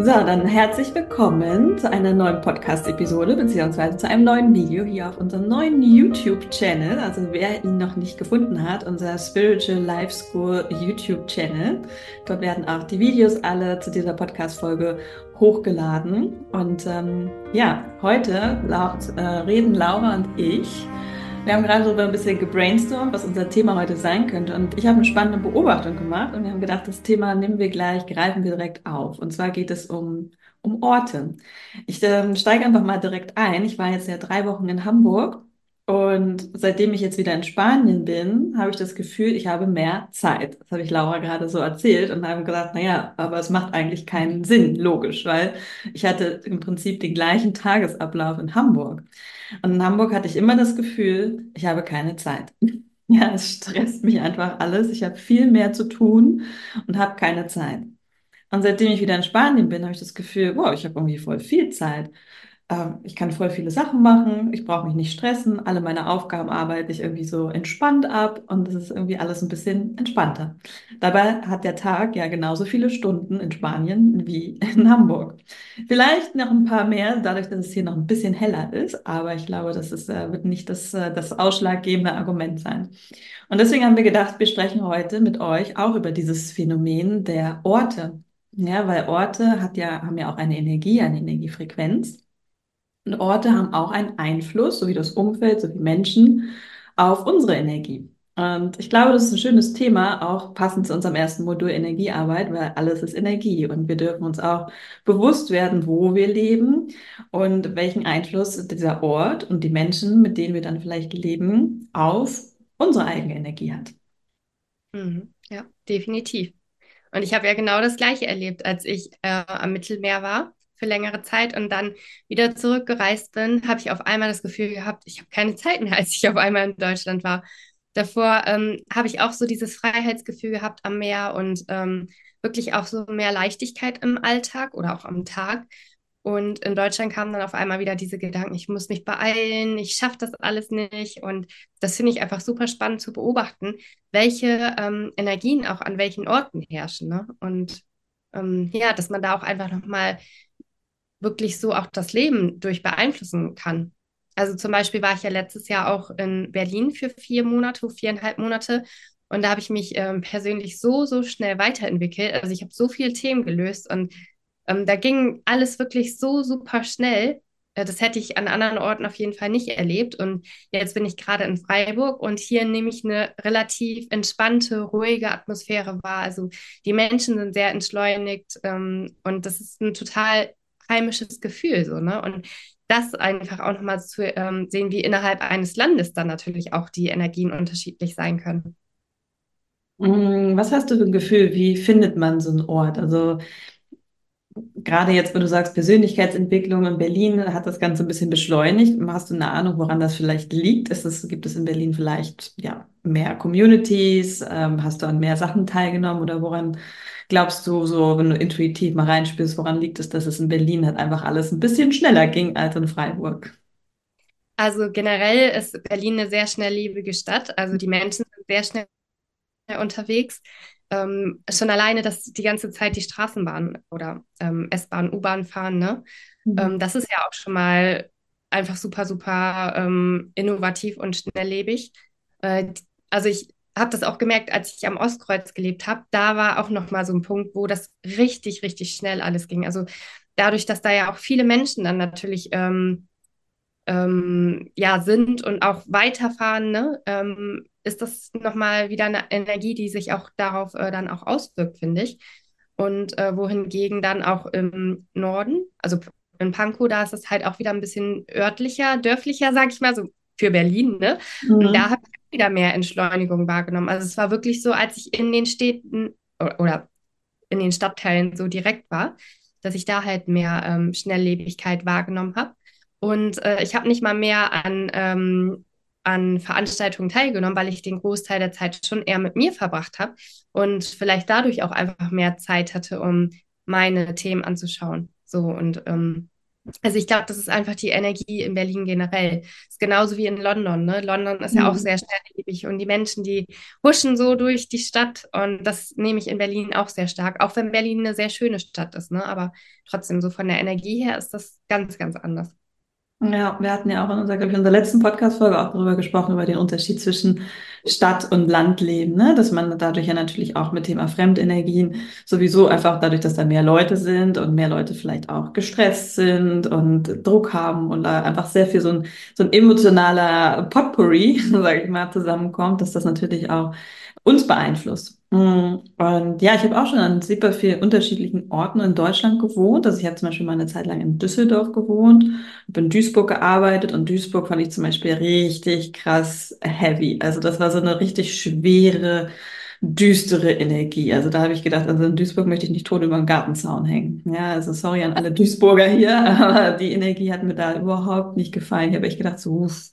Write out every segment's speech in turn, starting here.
So, dann herzlich willkommen zu einer neuen Podcast-Episode beziehungsweise zu einem neuen Video hier auf unserem neuen YouTube-Channel. Also wer ihn noch nicht gefunden hat, unser Spiritual Life School YouTube-Channel. Dort werden auch die Videos alle zu dieser Podcast-Folge hochgeladen. Und ähm, ja, heute laut, äh, reden Laura und ich wir haben gerade darüber ein bisschen gebrainstormt, was unser Thema heute sein könnte. Und ich habe eine spannende Beobachtung gemacht und wir haben gedacht, das Thema nehmen wir gleich, greifen wir direkt auf. Und zwar geht es um, um Orte. Ich äh, steige einfach mal direkt ein. Ich war jetzt ja drei Wochen in Hamburg und seitdem ich jetzt wieder in Spanien bin, habe ich das Gefühl, ich habe mehr Zeit. Das habe ich Laura gerade so erzählt und habe gesagt, naja, aber es macht eigentlich keinen Sinn, logisch, weil ich hatte im Prinzip den gleichen Tagesablauf in Hamburg. Und in Hamburg hatte ich immer das Gefühl, ich habe keine Zeit. Ja, es stresst mich einfach alles. Ich habe viel mehr zu tun und habe keine Zeit. Und seitdem ich wieder in Spanien bin, habe ich das Gefühl, wow, ich habe irgendwie voll viel Zeit. Ähm, ich kann voll viele Sachen machen, ich brauche mich nicht stressen, alle meine Aufgaben arbeite ich irgendwie so entspannt ab und es ist irgendwie alles ein bisschen entspannter. Dabei hat der Tag ja genauso viele Stunden in Spanien wie in Hamburg. Vielleicht noch ein paar mehr, dadurch, dass es hier noch ein bisschen heller ist, aber ich glaube, das ist, äh, wird nicht das, äh, das ausschlaggebende Argument sein. Und deswegen haben wir gedacht, wir sprechen heute mit euch auch über dieses Phänomen der Orte. Ja, weil Orte hat ja, haben ja auch eine Energie, eine Energiefrequenz. Und Orte haben auch einen Einfluss, so wie das Umfeld, so wie Menschen, auf unsere Energie. Und ich glaube, das ist ein schönes Thema, auch passend zu unserem ersten Modul Energiearbeit, weil alles ist Energie und wir dürfen uns auch bewusst werden, wo wir leben und welchen Einfluss dieser Ort und die Menschen, mit denen wir dann vielleicht leben, auf unsere eigene Energie hat. Mhm. Ja, definitiv. Und ich habe ja genau das Gleiche erlebt, als ich äh, am Mittelmeer war für längere Zeit und dann wieder zurückgereist bin, habe ich auf einmal das Gefühl gehabt, ich habe keine Zeit mehr, als ich auf einmal in Deutschland war. Davor ähm, habe ich auch so dieses Freiheitsgefühl gehabt am Meer und ähm, wirklich auch so mehr Leichtigkeit im Alltag oder auch am Tag. Und in Deutschland kamen dann auf einmal wieder diese Gedanken, ich muss mich beeilen, ich schaffe das alles nicht. Und das finde ich einfach super spannend zu beobachten, welche ähm, Energien auch an welchen Orten herrschen. Ne? Und ähm, ja, dass man da auch einfach nochmal wirklich so auch das Leben durch beeinflussen kann. Also zum Beispiel war ich ja letztes Jahr auch in Berlin für vier Monate, viereinhalb Monate. Und da habe ich mich ähm, persönlich so, so schnell weiterentwickelt. Also ich habe so viele Themen gelöst und ähm, da ging alles wirklich so super schnell. Äh, das hätte ich an anderen Orten auf jeden Fall nicht erlebt. Und jetzt bin ich gerade in Freiburg und hier nehme ich eine relativ entspannte, ruhige Atmosphäre wahr. Also die Menschen sind sehr entschleunigt ähm, und das ist ein total heimisches Gefühl, so, ne? Und das einfach auch nochmal zu ähm, sehen, wie innerhalb eines Landes dann natürlich auch die Energien unterschiedlich sein können. Mm, was hast du für ein Gefühl? Wie findet man so einen Ort? Also gerade jetzt, wenn du sagst Persönlichkeitsentwicklung in Berlin hat das Ganze ein bisschen beschleunigt. Hast du eine Ahnung, woran das vielleicht liegt? Ist es, gibt es in Berlin vielleicht ja mehr Communities? Ähm, hast du an mehr Sachen teilgenommen oder woran glaubst du, so, wenn du intuitiv mal reinspielst, woran liegt es, dass es in Berlin halt einfach alles ein bisschen schneller ging als in Freiburg? Also generell ist Berlin eine sehr schnelllebige Stadt. Also die Menschen sind sehr schnell unterwegs. Ähm, schon alleine, dass die ganze Zeit die Straßenbahn oder ähm, S-Bahn, U-Bahn fahren, ne? Mhm. Ähm, das ist ja auch schon mal einfach super, super ähm, innovativ und schnelllebig. Äh, also ich habe das auch gemerkt, als ich am Ostkreuz gelebt habe. Da war auch noch mal so ein Punkt, wo das richtig, richtig schnell alles ging. Also dadurch, dass da ja auch viele Menschen dann natürlich ähm, ähm, ja sind und auch weiterfahren, ne, ähm, ist das noch mal wieder eine Energie, die sich auch darauf äh, dann auch auswirkt, finde ich. Und äh, wohingegen dann auch im Norden, also in Pankow, da ist es halt auch wieder ein bisschen örtlicher, dörflicher, sag ich mal, so für Berlin, ne? Mhm. Und da habe ich wieder mehr Entschleunigung wahrgenommen. Also es war wirklich so, als ich in den Städten oder in den Stadtteilen so direkt war, dass ich da halt mehr ähm, Schnelllebigkeit wahrgenommen habe. Und äh, ich habe nicht mal mehr an, ähm, an Veranstaltungen teilgenommen, weil ich den Großteil der Zeit schon eher mit mir verbracht habe und vielleicht dadurch auch einfach mehr Zeit hatte, um meine Themen anzuschauen. So und ähm, Also ich glaube, das ist einfach die Energie in Berlin generell. Ist genauso wie in London. Ne? London ist ja auch Mhm. sehr schnelllebig und die Menschen, die huschen so durch die Stadt und das nehme ich in Berlin auch sehr stark. Auch wenn Berlin eine sehr schöne Stadt ist, ne? Aber trotzdem so von der Energie her ist das ganz, ganz anders. Ja, wir hatten ja auch in unserer, glaube ich, unserer letzten Podcast-Folge auch darüber gesprochen, über den Unterschied zwischen Stadt- und Landleben, ne? Dass man dadurch ja natürlich auch mit Thema Fremdenergien sowieso einfach dadurch, dass da mehr Leute sind und mehr Leute vielleicht auch gestresst sind und Druck haben und da einfach sehr viel so ein, so ein emotionaler Potpourri, sage ich mal, zusammenkommt, dass das natürlich auch uns beeinflusst. Mm, Und ja, ich habe auch schon an super vielen unterschiedlichen Orten in Deutschland gewohnt. Also ich habe zum Beispiel mal eine Zeit lang in Düsseldorf gewohnt habe in Duisburg gearbeitet und Duisburg fand ich zum Beispiel richtig krass heavy. Also das war so eine richtig schwere, düstere Energie. Also da habe ich gedacht, also in Duisburg möchte ich nicht tot über den Gartenzaun hängen. Ja, also sorry an alle Duisburger hier, aber die Energie hat mir da überhaupt nicht gefallen. Ich habe echt gedacht, so uff,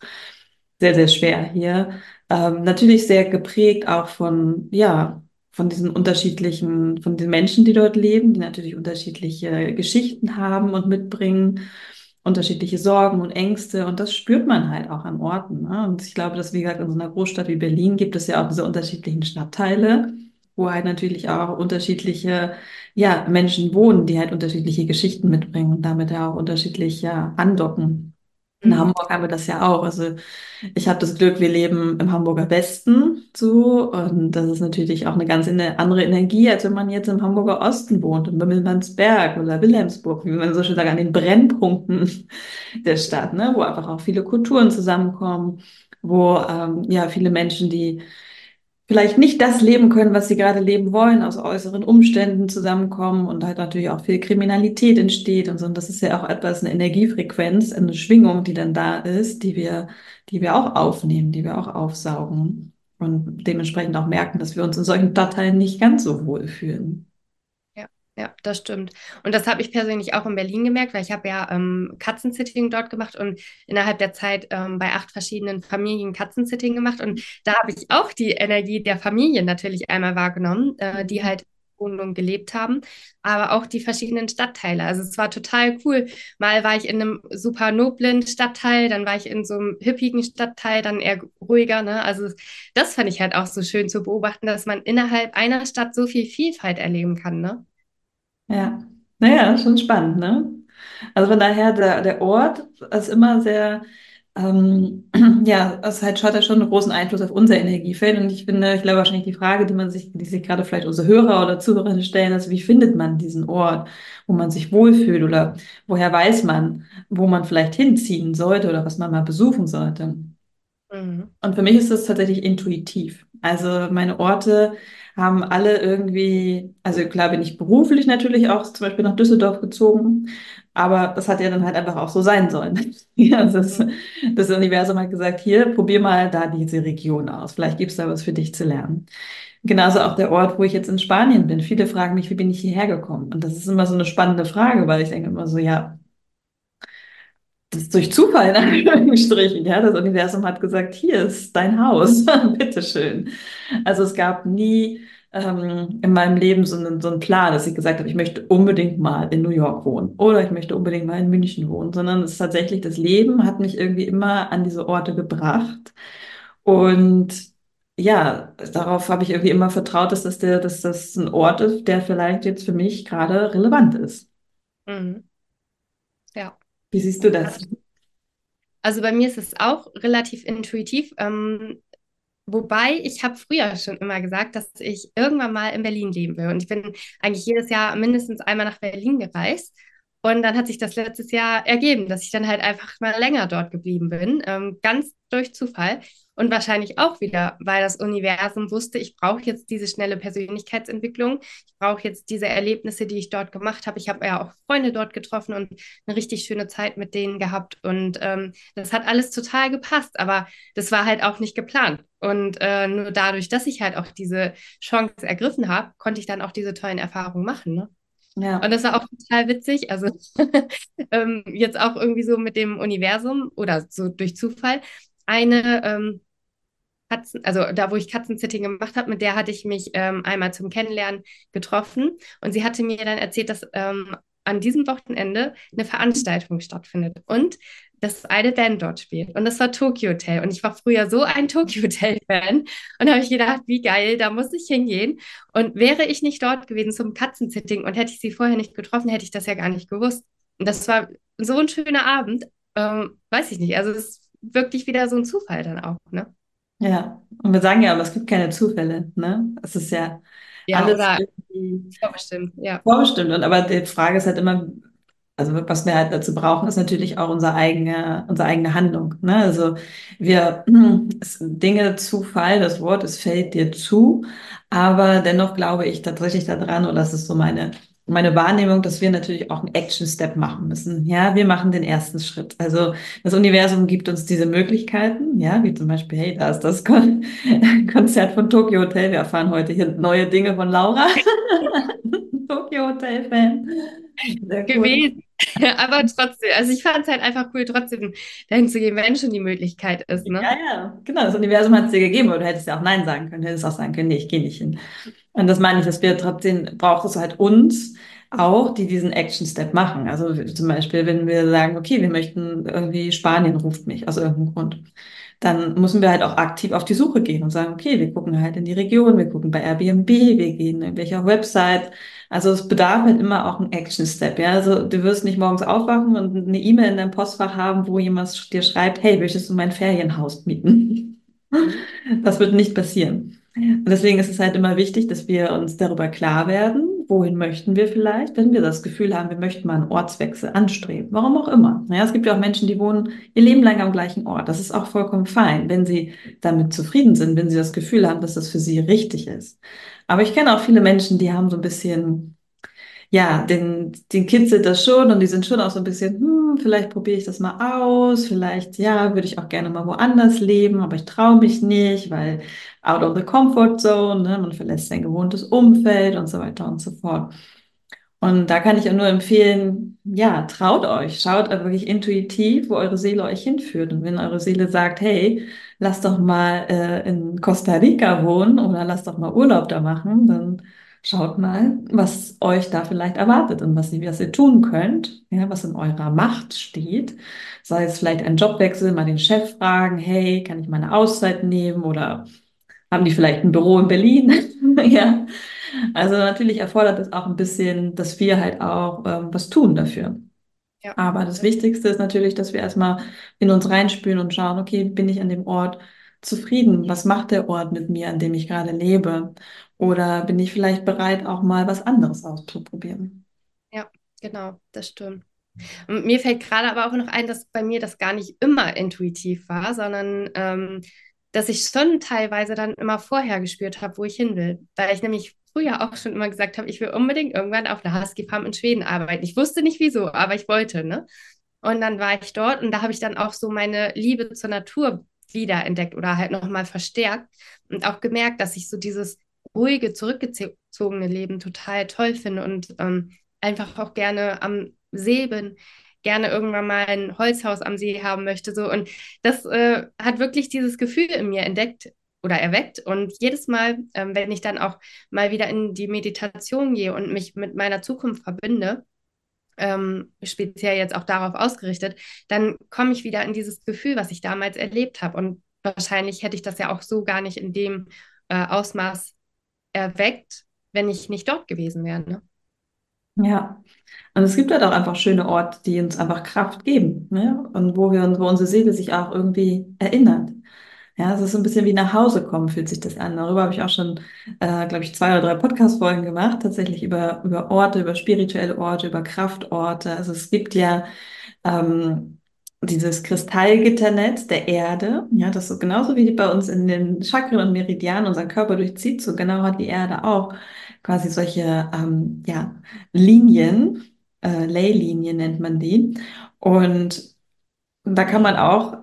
sehr, sehr schwer hier. Ähm, natürlich sehr geprägt auch von, ja, von diesen unterschiedlichen, von den Menschen, die dort leben, die natürlich unterschiedliche Geschichten haben und mitbringen unterschiedliche Sorgen und Ängste und das spürt man halt auch an Orten. Ne? Und ich glaube, dass, wie gesagt, in so einer Großstadt wie Berlin gibt es ja auch diese unterschiedlichen Stadtteile, wo halt natürlich auch unterschiedliche, ja, Menschen wohnen, die halt unterschiedliche Geschichten mitbringen und damit ja auch unterschiedlich, ja, andocken. In Mhm. Hamburg haben wir das ja auch. Also ich habe das Glück, wir leben im Hamburger Westen so und das ist natürlich auch eine ganz andere Energie, als wenn man jetzt im Hamburger Osten wohnt, in Wilhelmsberg oder Wilhelmsburg, wie man so schön sagt, an den Brennpunkten der Stadt, ne, wo einfach auch viele Kulturen zusammenkommen, wo ähm, ja viele Menschen, die vielleicht nicht das leben können, was sie gerade leben wollen, aus äußeren Umständen zusammenkommen und halt natürlich auch viel Kriminalität entsteht und so. Und das ist ja auch etwas, eine Energiefrequenz, eine Schwingung, die dann da ist, die wir, die wir auch aufnehmen, die wir auch aufsaugen und dementsprechend auch merken, dass wir uns in solchen Stadtteilen nicht ganz so wohl fühlen. Ja, das stimmt. Und das habe ich persönlich auch in Berlin gemerkt, weil ich habe ja ähm, Katzensitting dort gemacht und innerhalb der Zeit ähm, bei acht verschiedenen Familien Katzensitting gemacht. Und da habe ich auch die Energie der Familien natürlich einmal wahrgenommen, äh, die halt in Wohnungen gelebt haben, aber auch die verschiedenen Stadtteile. Also es war total cool. Mal war ich in einem super noblen Stadtteil, dann war ich in so einem hippigen Stadtteil, dann eher ruhiger. Ne? Also das fand ich halt auch so schön zu beobachten, dass man innerhalb einer Stadt so viel Vielfalt erleben kann. Ne? Ja, naja, schon spannend, ne? Also von daher, der, der Ort ist immer sehr, ähm, ja, es halt, hat ja schon einen großen Einfluss auf unser Energiefeld. Und ich finde, ich glaube wahrscheinlich die Frage, die man sich, die sich gerade vielleicht unsere Hörer oder Zuhörerinnen stellen, ist, wie findet man diesen Ort, wo man sich wohlfühlt oder woher weiß man, wo man vielleicht hinziehen sollte oder was man mal besuchen sollte? Mhm. Und für mich ist das tatsächlich intuitiv. Also meine Orte haben alle irgendwie, also klar bin ich beruflich natürlich auch zum Beispiel nach Düsseldorf gezogen, aber das hat ja dann halt einfach auch so sein sollen. Ja, das, das Universum hat gesagt, hier, probier mal da diese Region aus. Vielleicht gibt es da was für dich zu lernen. Genauso auch der Ort, wo ich jetzt in Spanien bin. Viele fragen mich, wie bin ich hierher gekommen? Und das ist immer so eine spannende Frage, weil ich denke immer so, ja, das durch Zufall in Anführungsstrichen. Ja, das Universum hat gesagt, hier ist dein Haus, bitteschön. Also es gab nie ähm, in meinem Leben so einen, so einen Plan, dass ich gesagt habe, ich möchte unbedingt mal in New York wohnen oder ich möchte unbedingt mal in München wohnen, sondern es ist tatsächlich das Leben hat mich irgendwie immer an diese Orte gebracht und ja, darauf habe ich irgendwie immer vertraut, dass das der, dass das ein Ort ist, der vielleicht jetzt für mich gerade relevant ist. Mhm. Ja. Wie siehst du das? Also bei mir ist es auch relativ intuitiv. Ähm, wobei ich habe früher schon immer gesagt, dass ich irgendwann mal in Berlin leben will. Und ich bin eigentlich jedes Jahr mindestens einmal nach Berlin gereist. Und dann hat sich das letztes Jahr ergeben, dass ich dann halt einfach mal länger dort geblieben bin, ähm, ganz durch Zufall. Und wahrscheinlich auch wieder, weil das Universum wusste, ich brauche jetzt diese schnelle Persönlichkeitsentwicklung. Ich brauche jetzt diese Erlebnisse, die ich dort gemacht habe. Ich habe ja auch Freunde dort getroffen und eine richtig schöne Zeit mit denen gehabt. Und ähm, das hat alles total gepasst, aber das war halt auch nicht geplant. Und äh, nur dadurch, dass ich halt auch diese Chance ergriffen habe, konnte ich dann auch diese tollen Erfahrungen machen. Ne? Und Ja. das war auch total witzig. Also ähm, jetzt auch irgendwie so mit dem Universum oder so durch Zufall. Eine ähm, Katzen, also da, wo ich Katzensitting gemacht habe, mit der hatte ich mich ähm, einmal zum Kennenlernen getroffen. Und sie hatte mir dann erzählt, dass ähm, an diesem Wochenende eine Veranstaltung stattfindet und dass eine Band dort spielt. Und das war Tokyo Hotel. Und ich war früher so ein Tokyo Hotel-Fan. Und habe ich gedacht, wie geil, da muss ich hingehen. Und wäre ich nicht dort gewesen zum Katzensitting und hätte ich sie vorher nicht getroffen, hätte ich das ja gar nicht gewusst. Und das war so ein schöner Abend. Ähm, weiß ich nicht. Also es ist wirklich wieder so ein Zufall dann auch, ne? Ja, und wir sagen ja, aber es gibt keine Zufälle, ne? Es ist ja, ja alles oder vorbestimmt, ja. Vorbestimmt. Und aber die Frage ist halt immer, also was wir halt dazu brauchen, ist natürlich auch unsere eigene, unsere eigene Handlung. Ne? Also wir Dinge Zufall, das Wort, es fällt dir zu, aber dennoch glaube ich tatsächlich daran, und das ist so meine meine Wahrnehmung, dass wir natürlich auch einen Action-Step machen müssen. Ja, wir machen den ersten Schritt. Also das Universum gibt uns diese Möglichkeiten, ja, wie zum Beispiel, hey, da ist das Kon Konzert von Tokyo Hotel. Wir erfahren heute hier neue Dinge von Laura. Tokyo Hotel-Fan. Gewesen. Aber trotzdem, also ich fand es halt einfach cool, trotzdem dahin zu gehen, wenn schon die Möglichkeit ist. Ne? Ja, ja, genau. Das Universum hat es dir gegeben, aber du hättest ja auch Nein sagen können. Du hättest auch sagen können, nee, ich gehe nicht hin. Und das meine ich, dass wir trotzdem, braucht es halt uns auch, die diesen Action-Step machen. Also zum Beispiel, wenn wir sagen, okay, wir möchten irgendwie, Spanien ruft mich aus irgendeinem Grund dann müssen wir halt auch aktiv auf die Suche gehen und sagen, okay, wir gucken halt in die Region, wir gucken bei Airbnb, wir gehen in welcher Website. Also es bedarf halt immer auch ein Action-Step. Ja, also du wirst nicht morgens aufwachen und eine E-Mail in deinem Postfach haben, wo jemand dir schreibt, hey, möchtest du mein Ferienhaus mieten? Das wird nicht passieren. Und deswegen ist es halt immer wichtig, dass wir uns darüber klar werden, wohin möchten wir vielleicht, wenn wir das Gefühl haben, wir möchten mal einen Ortswechsel anstreben, warum auch immer. Naja, es gibt ja auch Menschen, die wohnen ihr Leben lang am gleichen Ort. Das ist auch vollkommen fein, wenn sie damit zufrieden sind, wenn sie das Gefühl haben, dass das für sie richtig ist. Aber ich kenne auch viele Menschen, die haben so ein bisschen ja, den, den kitzelt das schon und die sind schon auch so ein bisschen, hm, vielleicht probiere ich das mal aus, vielleicht, ja, würde ich auch gerne mal woanders leben, aber ich traue mich nicht, weil out of the comfort zone, ne, man verlässt sein gewohntes Umfeld und so weiter und so fort. Und da kann ich nur empfehlen, ja, traut euch, schaut wirklich intuitiv, wo eure Seele euch hinführt. Und wenn eure Seele sagt, hey, lasst doch mal äh, in Costa Rica wohnen oder lasst doch mal Urlaub da machen, dann Schaut mal, was euch da vielleicht erwartet und was ihr, was ihr tun könnt, ja, was in eurer Macht steht. Sei es vielleicht ein Jobwechsel, mal den Chef fragen, hey, kann ich meine Auszeit nehmen oder haben die vielleicht ein Büro in Berlin? ja. Also natürlich erfordert es auch ein bisschen, dass wir halt auch ähm, was tun dafür. Ja. Aber das Wichtigste ist natürlich, dass wir erstmal in uns reinspüren und schauen, okay, bin ich an dem Ort zufrieden? Was macht der Ort mit mir, an dem ich gerade lebe? Oder bin ich vielleicht bereit, auch mal was anderes auszuprobieren? Ja, genau, das stimmt. Und mir fällt gerade aber auch noch ein, dass bei mir das gar nicht immer intuitiv war, sondern ähm, dass ich schon teilweise dann immer vorher gespürt habe, wo ich hin will. Weil ich nämlich früher auch schon immer gesagt habe, ich will unbedingt irgendwann auf der Husky Farm in Schweden arbeiten. Ich wusste nicht wieso, aber ich wollte, ne? Und dann war ich dort und da habe ich dann auch so meine Liebe zur Natur wiederentdeckt oder halt nochmal verstärkt und auch gemerkt, dass ich so dieses ruhige, zurückgezogene Leben total toll finde und ähm, einfach auch gerne am See bin, gerne irgendwann mal ein Holzhaus am See haben möchte. So. Und das äh, hat wirklich dieses Gefühl in mir entdeckt oder erweckt. Und jedes Mal, ähm, wenn ich dann auch mal wieder in die Meditation gehe und mich mit meiner Zukunft verbinde, ähm, speziell jetzt auch darauf ausgerichtet, dann komme ich wieder in dieses Gefühl, was ich damals erlebt habe. Und wahrscheinlich hätte ich das ja auch so gar nicht in dem äh, Ausmaß erweckt, wenn ich nicht dort gewesen wäre. Ne? Ja, und es gibt halt auch einfach schöne Orte, die uns einfach Kraft geben, ne? Und wo wir, wo unsere Seele sich auch irgendwie erinnert. Ja, es ist so ein bisschen wie nach Hause kommen, fühlt sich das an. Darüber habe ich auch schon, äh, glaube ich, zwei oder drei Podcast-Folgen gemacht, tatsächlich über, über Orte, über spirituelle Orte, über Kraftorte. Also es gibt ja ähm, dieses Kristallgitternetz der Erde, ja, das so genauso wie bei uns in den Chakren und Meridianen unseren Körper durchzieht, so genau hat die Erde auch quasi solche ähm, ja, Linien, äh, Leylinien nennt man die. Und da kann man auch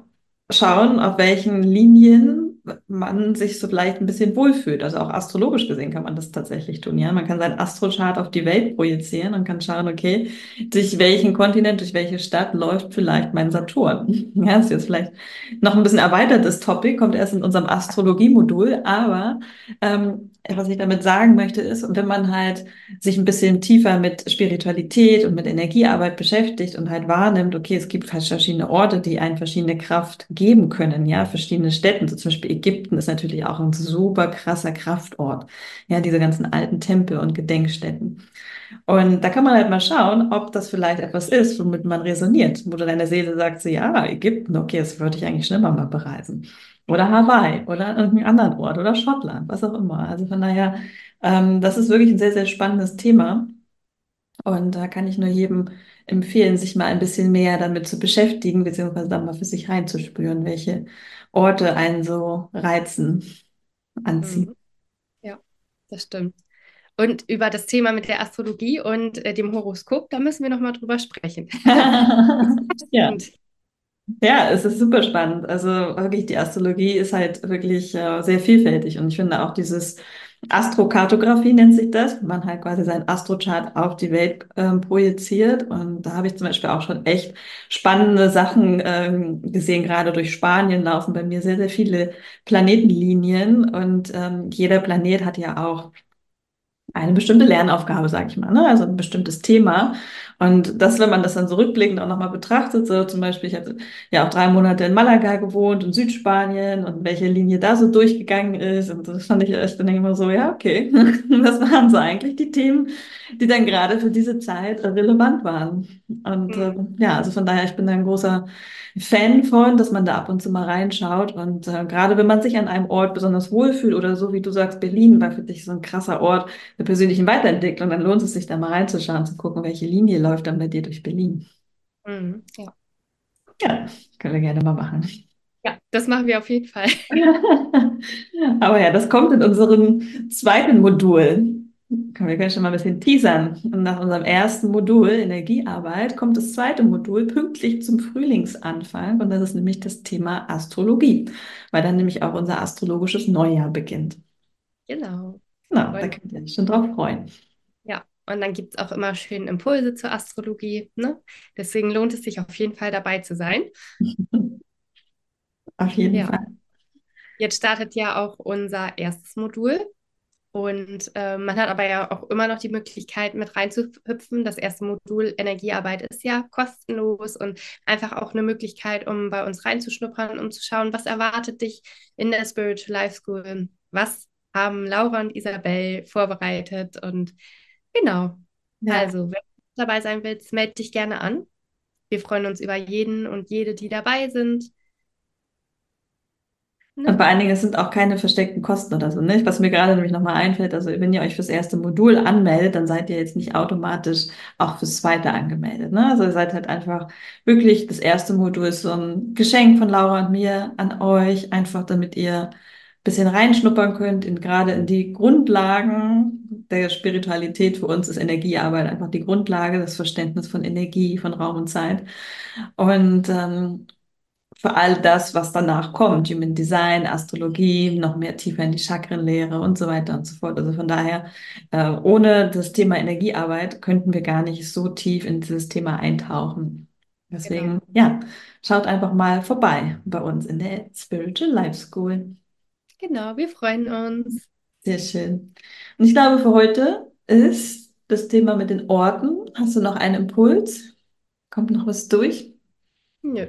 schauen, auf welchen Linien man sich so vielleicht ein bisschen wohlfühlt. Also auch astrologisch gesehen kann man das tatsächlich tun. Ja, man kann seinen Astrochart auf die Welt projizieren und kann schauen, okay, durch welchen Kontinent, durch welche Stadt läuft vielleicht mein Saturn. Ja, das ist jetzt vielleicht noch ein bisschen erweitertes Topic, kommt erst in unserem Astrologie-Modul, aber ähm, was ich damit sagen möchte ist, wenn man halt sich ein bisschen tiefer mit Spiritualität und mit Energiearbeit beschäftigt und halt wahrnimmt, okay, es gibt verschiedene Orte, die einen verschiedene Kraft geben können, ja, verschiedene Städten, so zum Beispiel Ägypten ist natürlich auch ein super krasser Kraftort, ja, diese ganzen alten Tempel und Gedenkstätten. Und da kann man halt mal schauen, ob das vielleicht etwas ist, womit man resoniert, wo deine Seele sagt, so, ja, Ägypten, okay, das würde ich eigentlich schlimmer mal bereisen. Oder Hawaii oder irgendeinen anderen Ort oder Schottland, was auch immer. Also von daher, ähm, das ist wirklich ein sehr, sehr spannendes Thema. Und da kann ich nur jedem empfehlen, sich mal ein bisschen mehr damit zu beschäftigen, beziehungsweise dann mal für sich reinzuspüren, welche Orte einen so reizen, anziehen. Mhm. Ja, das stimmt. Und über das Thema mit der Astrologie und äh, dem Horoskop, da müssen wir noch mal drüber sprechen. ja. Ja, es ist super spannend. Also wirklich, die Astrologie ist halt wirklich äh, sehr vielfältig und ich finde auch dieses Astrokartografie nennt sich das, wenn man halt quasi seinen Astrochart auf die Welt ähm, projiziert. Und da habe ich zum Beispiel auch schon echt spannende Sachen ähm, gesehen. Gerade durch Spanien laufen bei mir sehr, sehr viele Planetenlinien und ähm, jeder Planet hat ja auch eine bestimmte Lernaufgabe, sage ich mal, ne? also ein bestimmtes Thema. Und das, wenn man das dann so rückblickend auch nochmal betrachtet, so zum Beispiel, ich hatte ja auch drei Monate in Malaga gewohnt, in Südspanien und welche Linie da so durchgegangen ist. Und das fand ich echt dann immer so, ja, okay, das waren so eigentlich die Themen, die dann gerade für diese Zeit relevant waren. Und mhm. äh, ja, also von daher, ich bin da ein großer Fan von, dass man da ab und zu mal reinschaut. Und äh, gerade wenn man sich an einem Ort besonders wohlfühlt oder so, wie du sagst, Berlin war für dich so ein krasser Ort der persönlichen Weiterentwicklung, dann lohnt es sich da mal reinzuschauen, zu gucken, welche Linie läuft dann bei dir durch Berlin. Mhm, ja. Ja, können wir gerne mal machen. Ja, das machen wir auf jeden Fall. Aber ja, das kommt in unserem zweiten Modul. Wir können schon mal ein bisschen teasern. Und nach unserem ersten Modul Energiearbeit kommt das zweite Modul pünktlich zum Frühlingsanfang. Und das ist nämlich das Thema Astrologie, weil dann nämlich auch unser astrologisches Neujahr beginnt. Genau. Genau, da könnt ihr euch schon drauf freuen. Und dann gibt es auch immer schön Impulse zur Astrologie. Ne? Deswegen lohnt es sich auf jeden Fall dabei zu sein. auf jeden ja. Fall. Jetzt startet ja auch unser erstes Modul. Und äh, man hat aber ja auch immer noch die Möglichkeit, mit reinzuhüpfen. Das erste Modul Energiearbeit ist ja kostenlos und einfach auch eine Möglichkeit, um bei uns reinzuschnuppern, um zu schauen, was erwartet dich in der Spiritual Life School? Was haben Laura und Isabel vorbereitet? Und genau. Ja. Also, wenn du dabei sein willst, melde dich gerne an. Wir freuen uns über jeden und jede, die dabei sind. Ne? Und vor allen Dingen, es sind auch keine versteckten Kosten oder so, nicht? Was mir gerade nämlich nochmal einfällt, also wenn ihr euch fürs erste Modul anmeldet, dann seid ihr jetzt nicht automatisch auch fürs zweite angemeldet, ne? Also ihr seid halt einfach wirklich, das erste Modul ist so ein Geschenk von Laura und mir an euch, einfach damit ihr bisschen reinschnuppern könnt, in, gerade in die Grundlagen der Spiritualität. Für uns ist Energiearbeit einfach die Grundlage, das Verständnis von Energie, von Raum und Zeit. Und ähm, für all das, was danach kommt, Human Design, Astrologie, noch mehr tiefer in die Chakrenlehre und so weiter und so fort. Also von daher, äh, ohne das Thema Energiearbeit könnten wir gar nicht so tief in dieses Thema eintauchen. Deswegen, genau. ja, schaut einfach mal vorbei bei uns in der Spiritual Life School. Genau, wir freuen uns. Sehr schön. Und ich glaube, für heute ist das Thema mit den Orten. Hast du noch einen Impuls? Kommt noch was durch? Nö.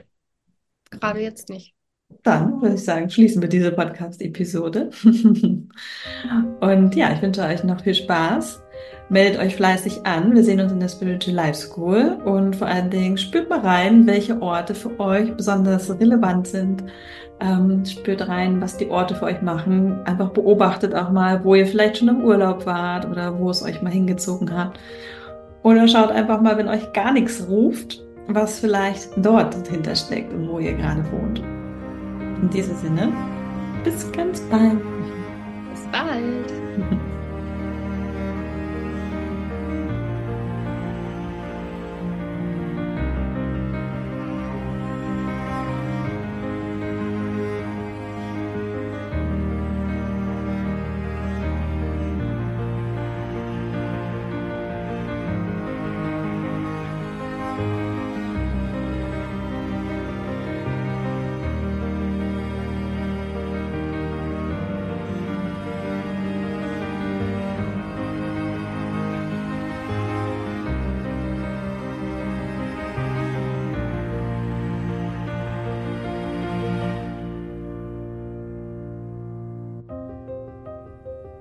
Gerade jetzt nicht. Dann würde ich sagen, schließen wir diese Podcast-Episode. Und ja, ich wünsche euch noch viel Spaß. Meldet euch fleißig an. Wir sehen uns in der Spiritual Life School und vor allen Dingen spürt mal rein, welche Orte für euch besonders relevant sind. Ähm, spürt rein, was die Orte für euch machen. Einfach beobachtet auch mal, wo ihr vielleicht schon im Urlaub wart oder wo es euch mal hingezogen hat. Oder schaut einfach mal, wenn euch gar nichts ruft, was vielleicht dort dahinter steckt und wo ihr gerade wohnt. In diesem Sinne, bis ganz bald.